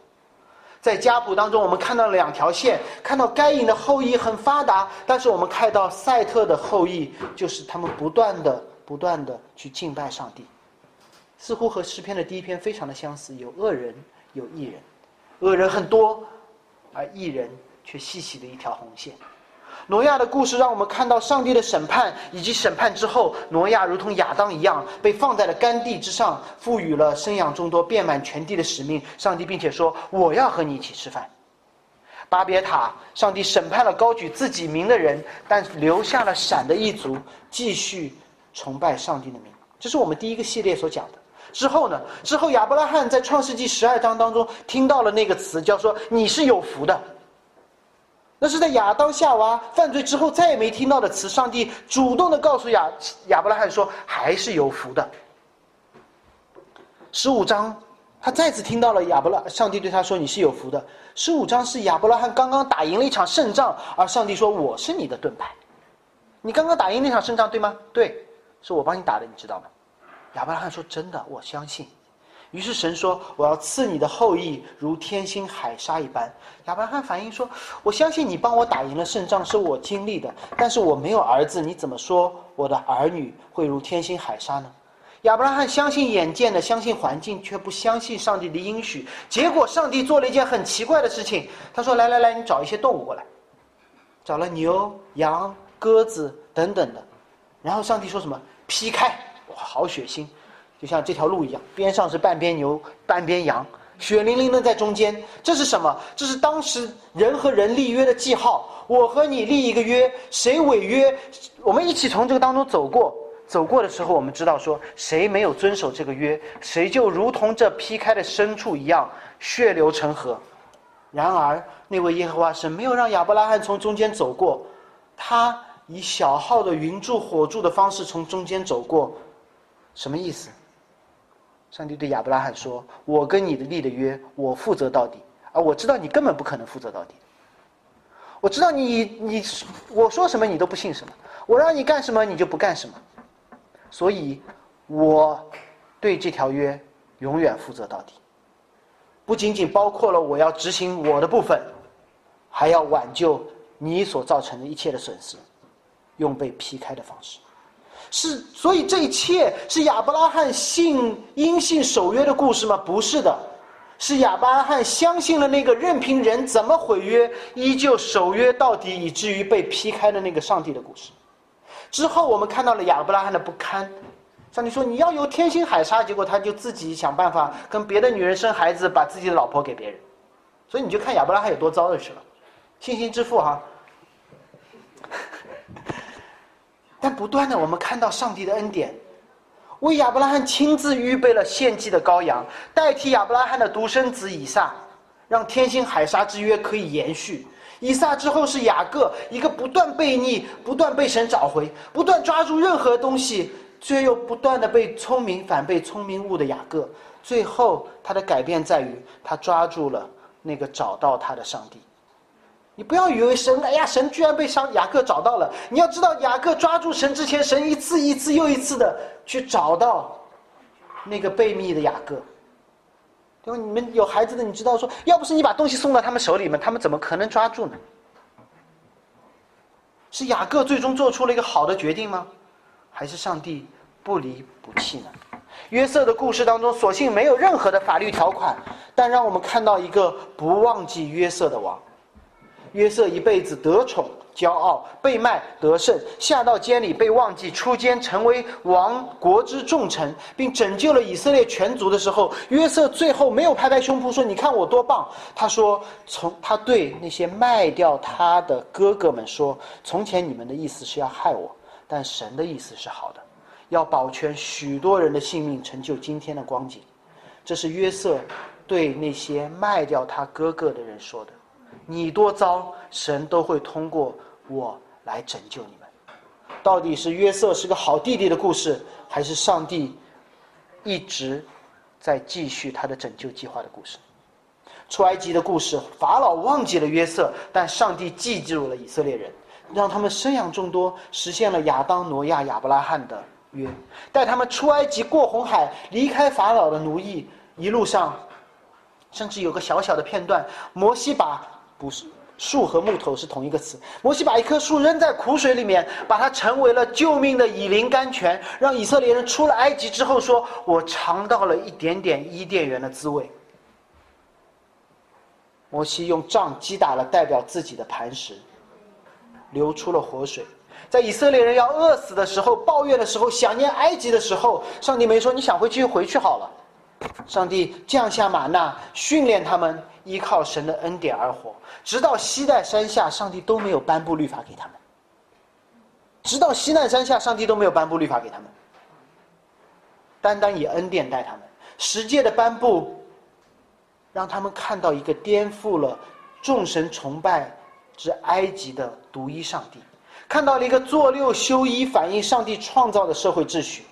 在家谱当中，我们看到了两条线，看到该隐的后裔很发达，但是我们看到赛特的后裔，就是他们不断的、不断的去敬拜上帝。似乎和诗篇的第一篇非常的相似，有恶人，有义人，恶人很多，而义人却细细的一条红线。挪亚的故事让我们看到上帝的审判，以及审判之后，挪亚如同亚当一样，被放在了干地之上，赋予了生养众多、遍满全地的使命。上帝并且说：“我要和你一起吃饭。”巴别塔，上帝审判了高举自己名的人，但留下了闪的一族，继续崇拜上帝的名。这是我们第一个系列所讲的。之后呢？之后亚伯拉罕在创世纪十二章当中听到了那个词，叫做“你是有福的”。那是在亚当夏娃犯罪之后再也没听到的词。上帝主动的告诉亚亚伯拉罕说：“还是有福的。”十五章，他再次听到了亚伯拉，上帝对他说：“你是有福的。”十五章是亚伯拉罕刚刚打赢了一场胜仗，而上帝说：“我是你的盾牌。”你刚刚打赢那场胜仗对吗？对，是我帮你打的，你知道吗？亚伯拉罕说：“真的，我相信。”于是神说：“我要赐你的后裔如天星海沙一般。”亚伯拉罕反应说：“我相信你帮我打赢了胜仗，是我经历的，但是我没有儿子，你怎么说我的儿女会如天星海沙呢？”亚伯拉罕相信眼见的，相信环境，却不相信上帝的应许。结果上帝做了一件很奇怪的事情，他说：“来来来，你找一些动物过来。”找了牛、羊、鸽子等等的，然后上帝说什么？劈开。好血腥，就像这条路一样，边上是半边牛，半边羊，血淋淋的在中间。这是什么？这是当时人和人立约的记号。我和你立一个约，谁违约，我们一起从这个当中走过。走过的时候，我们知道说，谁没有遵守这个约，谁就如同这劈开的牲畜一样，血流成河。然而，那位耶和华神没有让亚伯拉罕从中间走过，他以小号的云柱火柱的方式从中间走过。什么意思？上帝对亚伯拉罕说：“我跟你的立的约，我负责到底。而我知道你根本不可能负责到底。我知道你你我说什么你都不信什么，我让你干什么你就不干什么。所以，我对这条约永远负责到底。不仅仅包括了我要执行我的部分，还要挽救你所造成的一切的损失，用被劈开的方式。”是，所以这一切是亚伯拉罕信因信守约的故事吗？不是的，是亚伯拉罕相信了那个任凭人怎么毁约，依旧守约到底，以至于被劈开的那个上帝的故事。之后我们看到了亚伯拉罕的不堪，上帝说你要有天星海沙，结果他就自己想办法跟别的女人生孩子，把自己的老婆给别人。所以你就看亚伯拉罕有多糟就是了，信心之父哈。但不断的，我们看到上帝的恩典，为亚伯拉罕亲自预备了献祭的羔羊，代替亚伯拉罕的独生子以撒，让天星海沙之约可以延续。以撒之后是雅各，一个不断悖逆、不断被神找回、不断抓住任何东西却又不断的被聪明反被聪明误的雅各，最后他的改变在于他抓住了那个找到他的上帝。你不要以为神，哎呀，神居然被上雅各找到了。你要知道，雅各抓住神之前，神一次一次又一次的去找到那个被密的雅各。对吧？你们有孩子的，你知道说，要不是你把东西送到他们手里面，他们怎么可能抓住呢？是雅各最终做出了一个好的决定吗？还是上帝不离不弃呢？约瑟的故事当中，所幸没有任何的法律条款，但让我们看到一个不忘记约瑟的王。约瑟一辈子得宠。骄傲被卖得胜，下到监里被忘记，出监成为王国之重臣，并拯救了以色列全族的时候，约瑟最后没有拍拍胸脯说：“你看我多棒。”他说：“从他对那些卖掉他的哥哥们说，从前你们的意思是要害我，但神的意思是好的，要保全许多人的性命，成就今天的光景。”这是约瑟对那些卖掉他哥哥的人说的。你多糟，神都会通过我来拯救你们。到底是约瑟是个好弟弟的故事，还是上帝一直在继续他的拯救计划的故事？出埃及的故事，法老忘记了约瑟，但上帝记住了以色列人，让他们生养众多，实现了亚当、挪亚、亚伯拉罕的约，带他们出埃及、过红海，离开法老的奴役。一路上，甚至有个小小的片段，摩西把。不是树和木头是同一个词。摩西把一棵树扔在苦水里面，把它成为了救命的以灵甘泉，让以色列人出了埃及之后说：“我尝到了一点点伊甸园的滋味。”摩西用杖击打了代表自己的磐石，流出了活水。在以色列人要饿死的时候、抱怨的时候、想念埃及的时候，上帝没说：“你想回去就回去好了。”上帝降下玛纳，训练他们依靠神的恩典而活。直到西奈山下，上帝都没有颁布律法给他们。直到西奈山下，上帝都没有颁布律法给他们，单单以恩典待他们。十诫的颁布，让他们看到一个颠覆了众神崇拜之埃及的独一上帝，看到了一个做六休一反映上帝创造的社会秩序。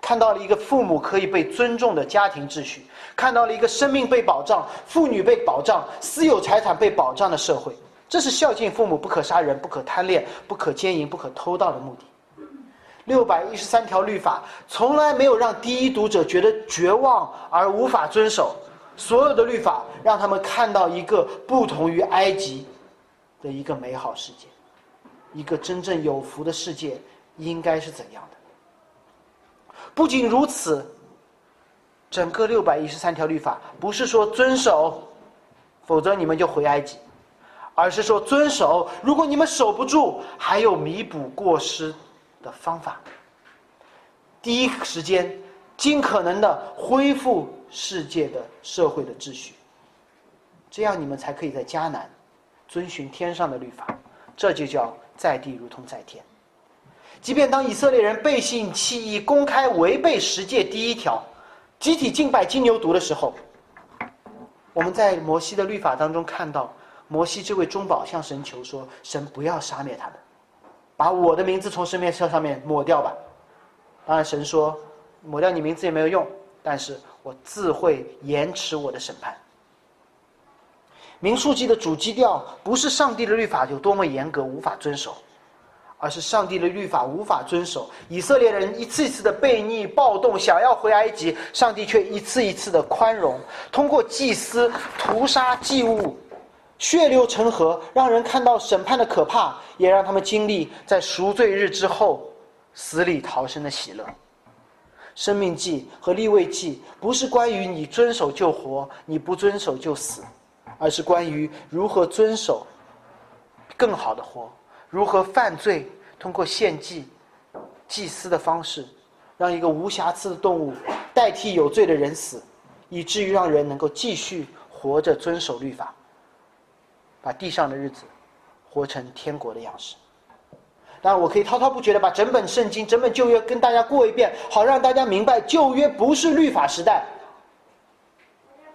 看到了一个父母可以被尊重的家庭秩序，看到了一个生命被保障、妇女被保障、私有财产被保障的社会。这是孝敬父母、不可杀人、不可贪恋、不可奸淫、不可偷盗的目的。六百一十三条律法从来没有让第一读者觉得绝望而无法遵守。所有的律法让他们看到一个不同于埃及的一个美好世界，一个真正有福的世界应该是怎样的。不仅如此，整个六百一十三条律法不是说遵守，否则你们就回埃及，而是说遵守。如果你们守不住，还有弥补过失的方法。第一时间，尽可能的恢复世界的社会的秩序，这样你们才可以在迦南遵循天上的律法。这就叫在地如同在天。即便当以色列人背信弃义、公开违背十诫第一条，集体敬拜金牛犊的时候，我们在摩西的律法当中看到，摩西这位中保向神求说：“神不要杀灭他们，把我的名字从生命册上面抹掉吧。”当然，神说：“抹掉你名字也没有用，但是我自会延迟我的审判。”民数记的主基调不是上帝的律法有多么严格，无法遵守。而是上帝的律法无法遵守，以色列人一次一次的悖逆暴动，想要回埃及，上帝却一次一次的宽容，通过祭司屠杀祭物，血流成河，让人看到审判的可怕，也让他们经历在赎罪日之后死里逃生的喜乐。生命记和立位记不是关于你遵守就活，你不遵守就死，而是关于如何遵守，更好的活。如何犯罪？通过献祭、祭司的方式，让一个无瑕疵的动物代替有罪的人死，以至于让人能够继续活着遵守律法，把地上的日子活成天国的样式。当然，我可以滔滔不绝的把整本圣经、整本旧约跟大家过一遍，好让大家明白，旧约不是律法时代。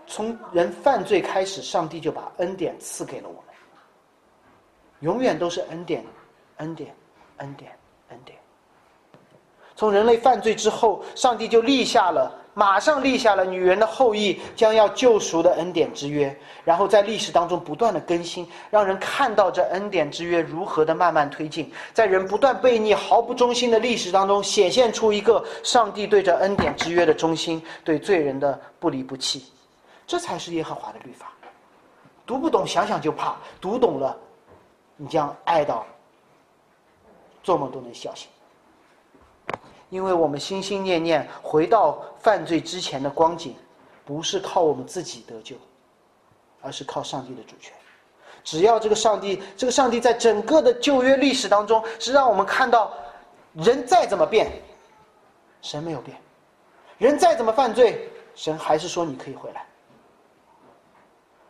从人犯罪开始，上帝就把恩典赐给了我。永远都是恩典，恩典，恩典，恩典。从人类犯罪之后，上帝就立下了，马上立下了女人的后裔将要救赎的恩典之约，然后在历史当中不断的更新，让人看到这恩典之约如何的慢慢推进，在人不断悖逆、毫不忠心的历史当中，显现出一个上帝对这恩典之约的忠心，对罪人的不离不弃，这才是耶和华的律法。读不懂，想想就怕；读懂了，你将爱到做梦都能笑醒。因为我们心心念念回到犯罪之前的光景，不是靠我们自己得救，而是靠上帝的主权。只要这个上帝，这个上帝在整个的旧约历史当中，是让我们看到，人再怎么变，神没有变；人再怎么犯罪，神还是说你可以回来。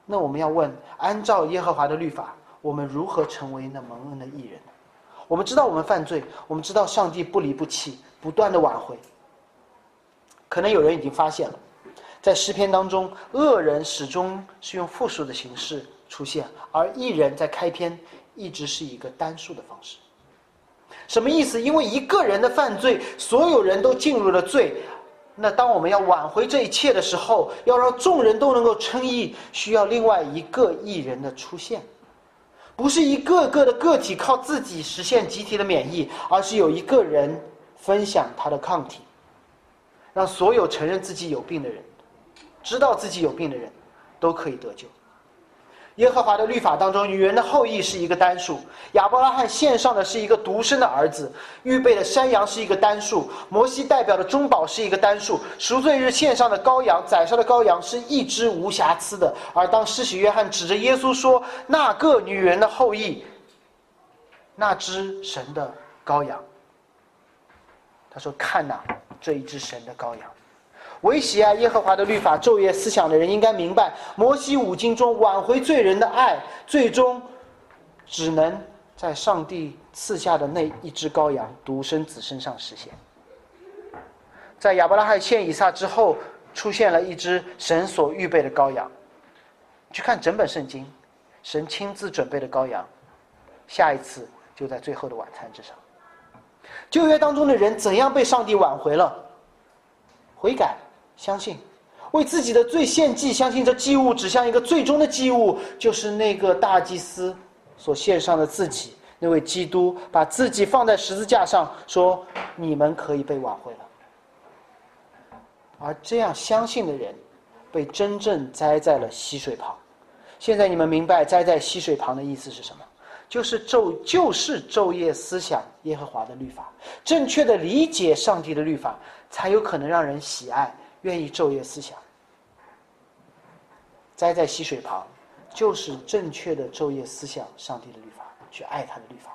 那我们要问：按照耶和华的律法，我们如何成为那蒙恩的艺人？我们知道我们犯罪，我们知道上帝不离不弃。不断的挽回，可能有人已经发现了，在诗篇当中，恶人始终是用复数的形式出现，而义人在开篇一直是一个单数的方式。什么意思？因为一个人的犯罪，所有人都进入了罪。那当我们要挽回这一切的时候，要让众人都能够称义，需要另外一个义人的出现，不是一个个的个体靠自己实现集体的免疫，而是有一个人。分享他的抗体，让所有承认自己有病的人，知道自己有病的人，都可以得救。耶和华的律法当中，女人的后裔是一个单数；亚伯拉罕献上的是一个独生的儿子；预备的山羊是一个单数；摩西代表的中保是一个单数；赎罪日献上的羔羊，宰杀的羔羊是一只无瑕疵的。而当施洗约翰指着耶稣说：“那个女人的后裔，那只神的羔羊。”他说：“看呐，这一只神的羔羊，唯喜爱耶和华的律法，昼夜思想的人应该明白，摩西五经中挽回罪人的爱，最终只能在上帝赐下的那一只羔羊独生子身上实现。在亚伯拉罕献以撒之后，出现了一只神所预备的羔羊。去看整本圣经，神亲自准备的羔羊，下一次就在最后的晚餐之上。”旧约当中的人怎样被上帝挽回了？悔改，相信，为自己的罪献祭，相信这祭物指向一个最终的祭物，就是那个大祭司所献上的自己，那位基督把自己放在十字架上，说你们可以被挽回了。而这样相信的人，被真正栽在了溪水旁。现在你们明白栽在溪水旁的意思是什么？就是昼就是昼夜思想耶和华的律法，正确的理解上帝的律法，才有可能让人喜爱，愿意昼夜思想。栽在溪水旁，就是正确的昼夜思想上帝的律法，去爱他的律法。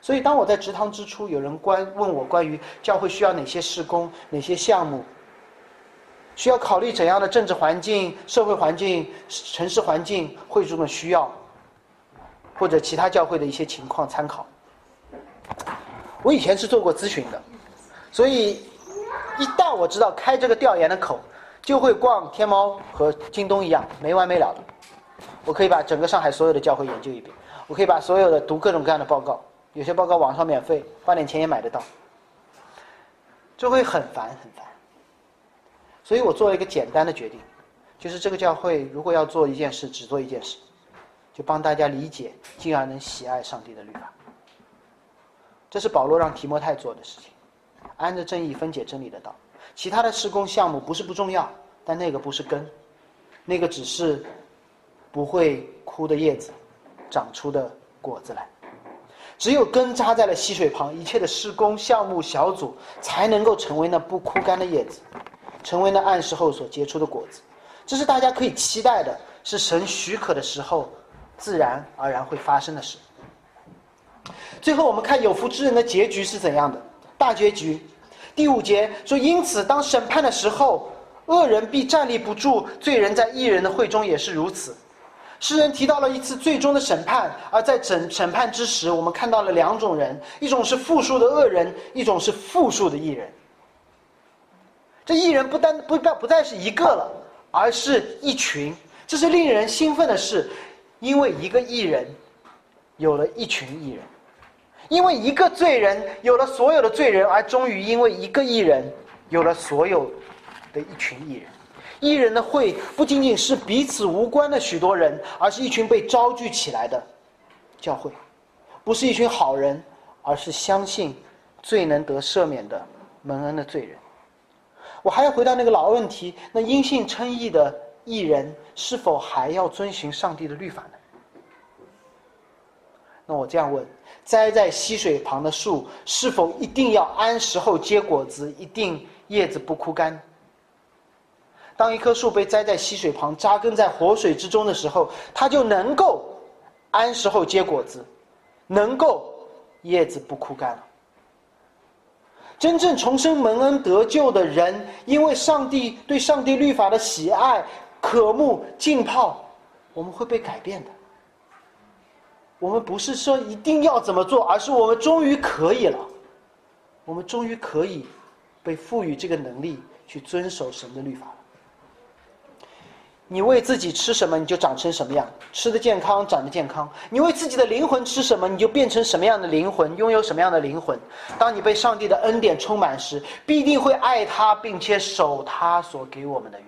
所以，当我在直堂之初，有人关问我关于教会需要哪些施工、哪些项目，需要考虑怎样的政治环境、社会环境、城市环境、会众的需要。或者其他教会的一些情况参考。我以前是做过咨询的，所以一旦我知道开这个调研的口，就会逛天猫和京东一样没完没了的。我可以把整个上海所有的教会研究一遍，我可以把所有的读各种各样的报告，有些报告网上免费，花点钱也买得到，就会很烦很烦。所以我做了一个简单的决定，就是这个教会如果要做一件事，只做一件事。就帮大家理解，进而能喜爱上帝的律法。这是保罗让提摩太做的事情，按着正义分解真理的道。其他的施工项目不是不重要，但那个不是根，那个只是不会枯的叶子长出的果子来。只有根扎在了溪水旁，一切的施工项目小组才能够成为那不枯干的叶子，成为那按时后所结出的果子。这是大家可以期待的，是神许可的时候。自然而然会发生的事。最后，我们看有福之人的结局是怎样的？大结局，第五节说：“因此，当审判的时候，恶人必站立不住；罪人在异人的会中也是如此。”诗人提到了一次最终的审判，而在审审判之时，我们看到了两种人：一种是复数的恶人，一种是复数的异人。这义人不单不不不再是一个了，而是一群，这是令人兴奋的事。因为一个艺人，有了一群艺人，因为一个罪人有了所有的罪人，而终于因为一个艺人有了所有的一群艺人。艺人的会不仅仅是彼此无关的许多人，而是一群被招聚起来的教会，不是一群好人，而是相信最能得赦免的蒙恩的罪人。我还要回到那个老问题：那因信称义的艺人是否还要遵循上帝的律法呢？那我这样问：栽在溪水旁的树是否一定要按时候结果子，一定叶子不枯干？当一棵树被栽在溪水旁，扎根在活水之中的时候，它就能够按时候结果子，能够叶子不枯干了。真正重生蒙恩得救的人，因为上帝对上帝律法的喜爱、渴慕、浸泡，我们会被改变的。我们不是说一定要怎么做，而是我们终于可以了。我们终于可以被赋予这个能力去遵守神的律法了。你为自己吃什么，你就长成什么样；吃的健康，长得健康。你为自己的灵魂吃什么，你就变成什么样的灵魂，拥有什么样的灵魂。当你被上帝的恩典充满时，必定会爱他，并且守他所给我们的。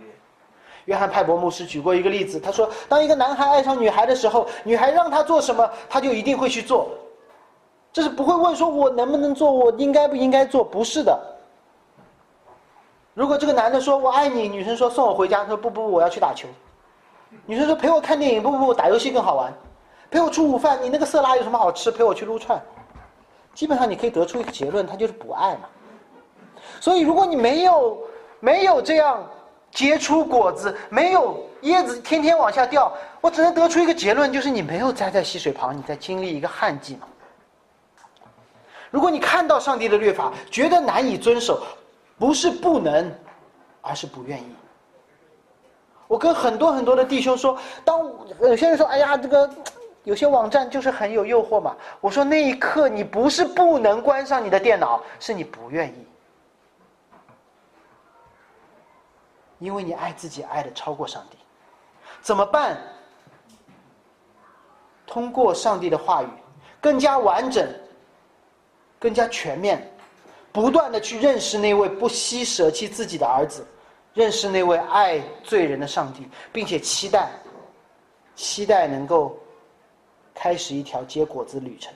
约翰派伯牧师举过一个例子，他说：当一个男孩爱上女孩的时候，女孩让他做什么，他就一定会去做。这是不会问说我能不能做，我应该不应该做，不是的。如果这个男的说我爱你，女生说送我回家，他说不不不，我要去打球。女生说陪我看电影，不不不，打游戏更好玩。陪我吃午饭，你那个色拉有什么好吃？陪我去撸串。基本上你可以得出一个结论，他就是不爱嘛。所以如果你没有没有这样结出果子，没有叶子天天往下掉，我只能得出一个结论，就是你没有栽在溪水旁，你在经历一个旱季嘛。如果你看到上帝的律法，觉得难以遵守。不是不能，而是不愿意。我跟很多很多的弟兄说，当有些人说：“哎呀，这个有些网站就是很有诱惑嘛。”我说那一刻你不是不能关上你的电脑，是你不愿意，因为你爱自己爱的超过上帝。怎么办？通过上帝的话语，更加完整，更加全面。不断的去认识那位不惜舍弃自己的儿子，认识那位爱罪人的上帝，并且期待，期待能够开始一条结果子旅程。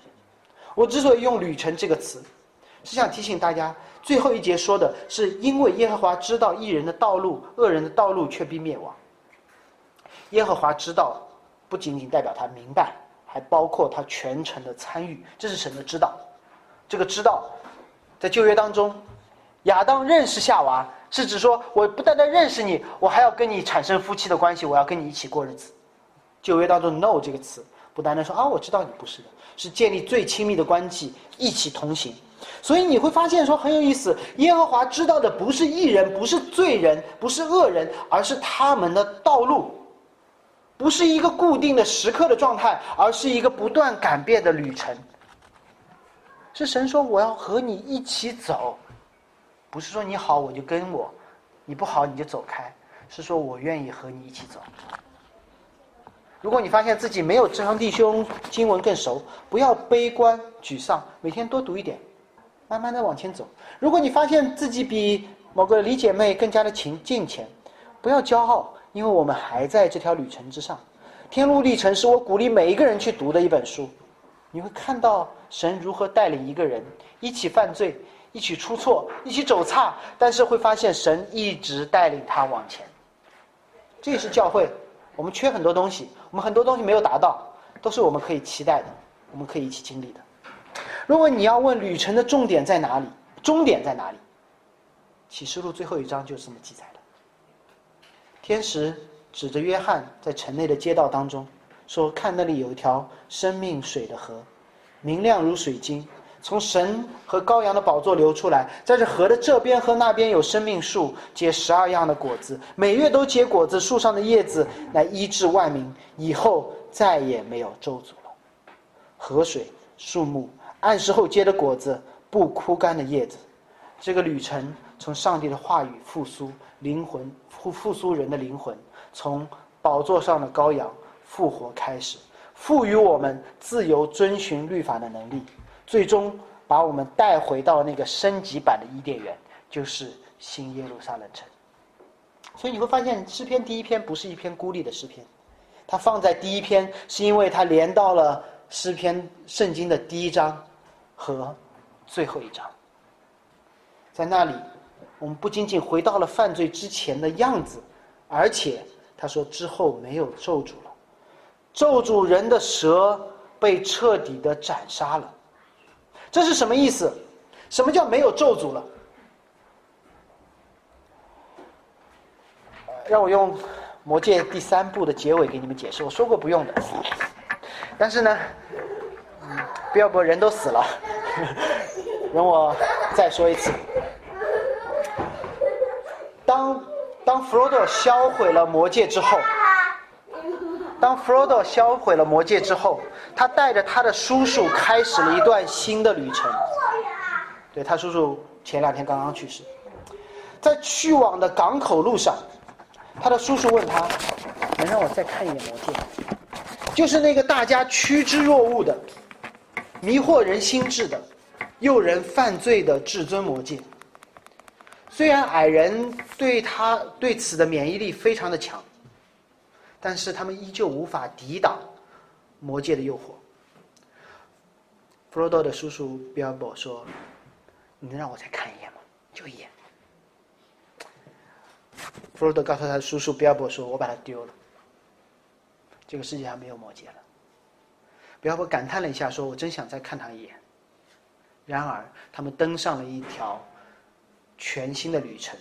我之所以用“旅程”这个词，是想提醒大家，最后一节说的是因为耶和华知道一人的道路，恶人的道路却必灭亡。耶和华知道，不仅仅代表他明白，还包括他全程的参与，这是神的知道。这个知道。在旧约当中，亚当认识夏娃，是指说我不单单认识你，我还要跟你产生夫妻的关系，我要跟你一起过日子。旧约当中 “no” 这个词，不单单说啊，我知道你不是的，是建立最亲密的关系，一起同行。所以你会发现说很有意思，耶和华知道的不是艺人，不是罪人，不是恶人，而是他们的道路，不是一个固定的时刻的状态，而是一个不断改变的旅程。是神说我要和你一起走，不是说你好我就跟我，你不好你就走开，是说我愿意和你一起走。如果你发现自己没有这堂弟兄经文更熟，不要悲观沮丧，每天多读一点，慢慢的往前走。如果你发现自己比某个李姐妹更加的勤近前，不要骄傲，因为我们还在这条旅程之上。天路历程是我鼓励每一个人去读的一本书。你会看到神如何带领一个人一起犯罪，一起出错，一起走差，但是会发现神一直带领他往前。这也是教会，我们缺很多东西，我们很多东西没有达到，都是我们可以期待的，我们可以一起经历的。如果你要问旅程的重点在哪里，终点在哪里？启示录最后一章就是这么记载的。天使指着约翰在城内的街道当中。说：“看那里有一条生命水的河，明亮如水晶，从神和羔羊的宝座流出来。在这河的这边和那边有生命树，结十二样的果子，每月都结果子。树上的叶子来医治万民，以后再也没有咒诅了。河水、树木，按时候结的果子，不枯干的叶子。这个旅程从上帝的话语复苏灵魂，复复苏人的灵魂，从宝座上的羔羊。”复活开始，赋予我们自由遵循律法的能力，最终把我们带回到那个升级版的伊甸园，就是新耶路撒冷城。所以你会发现，诗篇第一篇不是一篇孤立的诗篇，它放在第一篇，是因为它连到了诗篇圣经的第一章和最后一章。在那里，我们不仅仅回到了犯罪之前的样子，而且他说之后没有咒诅了，咒诅人的蛇被彻底的斩杀了。这是什么意思？什么叫没有咒诅了？让我用《魔戒》第三部的结尾给你们解释。我说过不用的，但是呢，不要不人都死了，容我再说一次。当当弗罗多销毁了魔戒之后，当弗罗多销毁了魔戒之后，他带着他的叔叔开始了一段新的旅程。对他叔叔前两天刚刚去世，在去往的港口路上。他的叔叔问他：“能让我再看一眼魔戒？就是那个大家趋之若鹜的、迷惑人心智的、诱人犯罪的至尊魔戒。虽然矮人对他对此的免疫力非常的强，但是他们依旧无法抵挡魔戒的诱惑。”弗罗多的叔叔比尔博说：“你能让我再看一眼吗？就一眼。”弗罗多告诉他的叔叔比尔博说：“我把它丢了，这个世界上没有魔戒了。”然后感叹了一下，说：“我真想再看他一眼。”然而，他们登上了一条全新的旅程。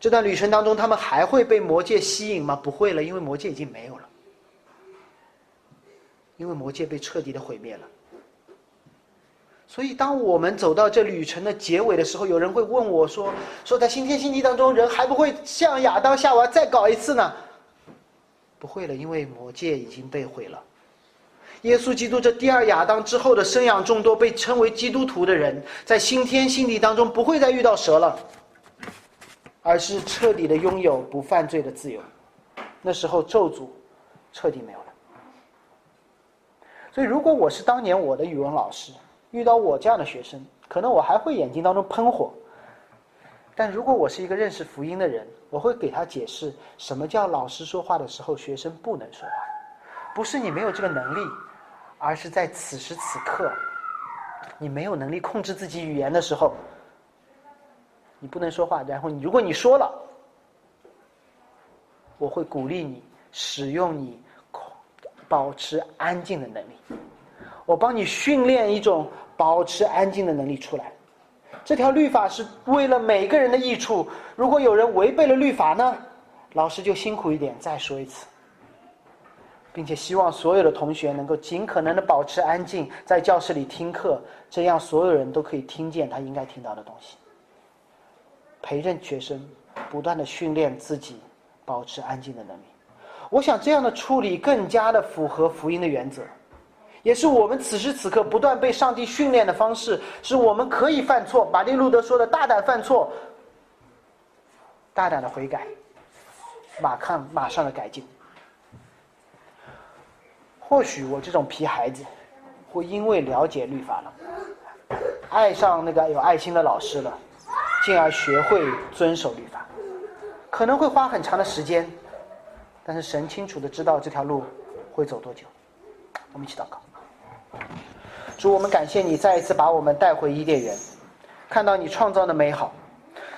这段旅程当中，他们还会被魔界吸引吗？不会了，因为魔界已经没有了，因为魔界被彻底的毁灭了。所以，当我们走到这旅程的结尾的时候，有人会问我说：“说在新天新地当中，人还不会像亚当夏娃再搞一次呢？”不会了，因为魔界已经被毁了。耶稣基督这第二亚当之后的生养众多，被称为基督徒的人，在新天新地当中不会再遇到蛇了，而是彻底的拥有不犯罪的自由。那时候咒诅彻底没有了。所以，如果我是当年我的语文老师，遇到我这样的学生，可能我还会眼睛当中喷火。但如果我是一个认识福音的人，我会给他解释什么叫老师说话的时候学生不能说话，不是你没有这个能力，而是在此时此刻，你没有能力控制自己语言的时候，你不能说话。然后你如果你说了，我会鼓励你使用你保持安静的能力，我帮你训练一种。保持安静的能力出来，这条律法是为了每个人的益处。如果有人违背了律法呢，老师就辛苦一点，再说一次，并且希望所有的同学能够尽可能的保持安静，在教室里听课，这样所有人都可以听见他应该听到的东西。陪着学生，不断的训练自己保持安静的能力。我想这样的处理更加的符合福音的原则。也是我们此时此刻不断被上帝训练的方式，是我们可以犯错。马丁路德说的“大胆犯错，大胆的悔改，马看马上的改进”。或许我这种皮孩子，会因为了解律法了，爱上那个有爱心的老师了，进而学会遵守律法。可能会花很长的时间，但是神清楚的知道这条路会走多久。我们一起祷告。主，我们感谢你再一次把我们带回伊甸园，看到你创造的美好。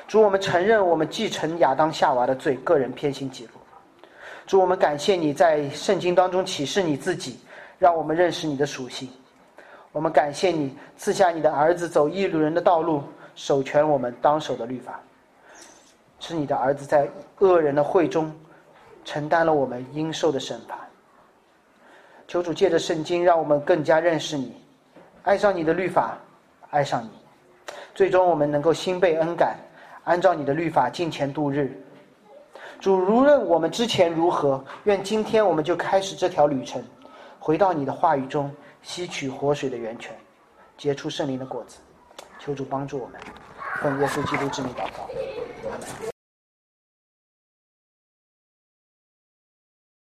主，我们承认我们继承亚当夏娃的罪，个人偏心己路。主，我们感谢你在圣经当中启示你自己，让我们认识你的属性。我们感谢你赐下你的儿子走异路人的道路，守全我们当守的律法。是你的儿子在恶人的会中承担了我们应受的审判。求主借着圣经，让我们更加认识你，爱上你的律法，爱上你，最终我们能够心被恩感，按照你的律法进前度日。主，无论我们之前如何，愿今天我们就开始这条旅程，回到你的话语中，吸取活水的源泉，结出圣灵的果子。求主帮助我们，奉耶稣基督之名祷告，阿门。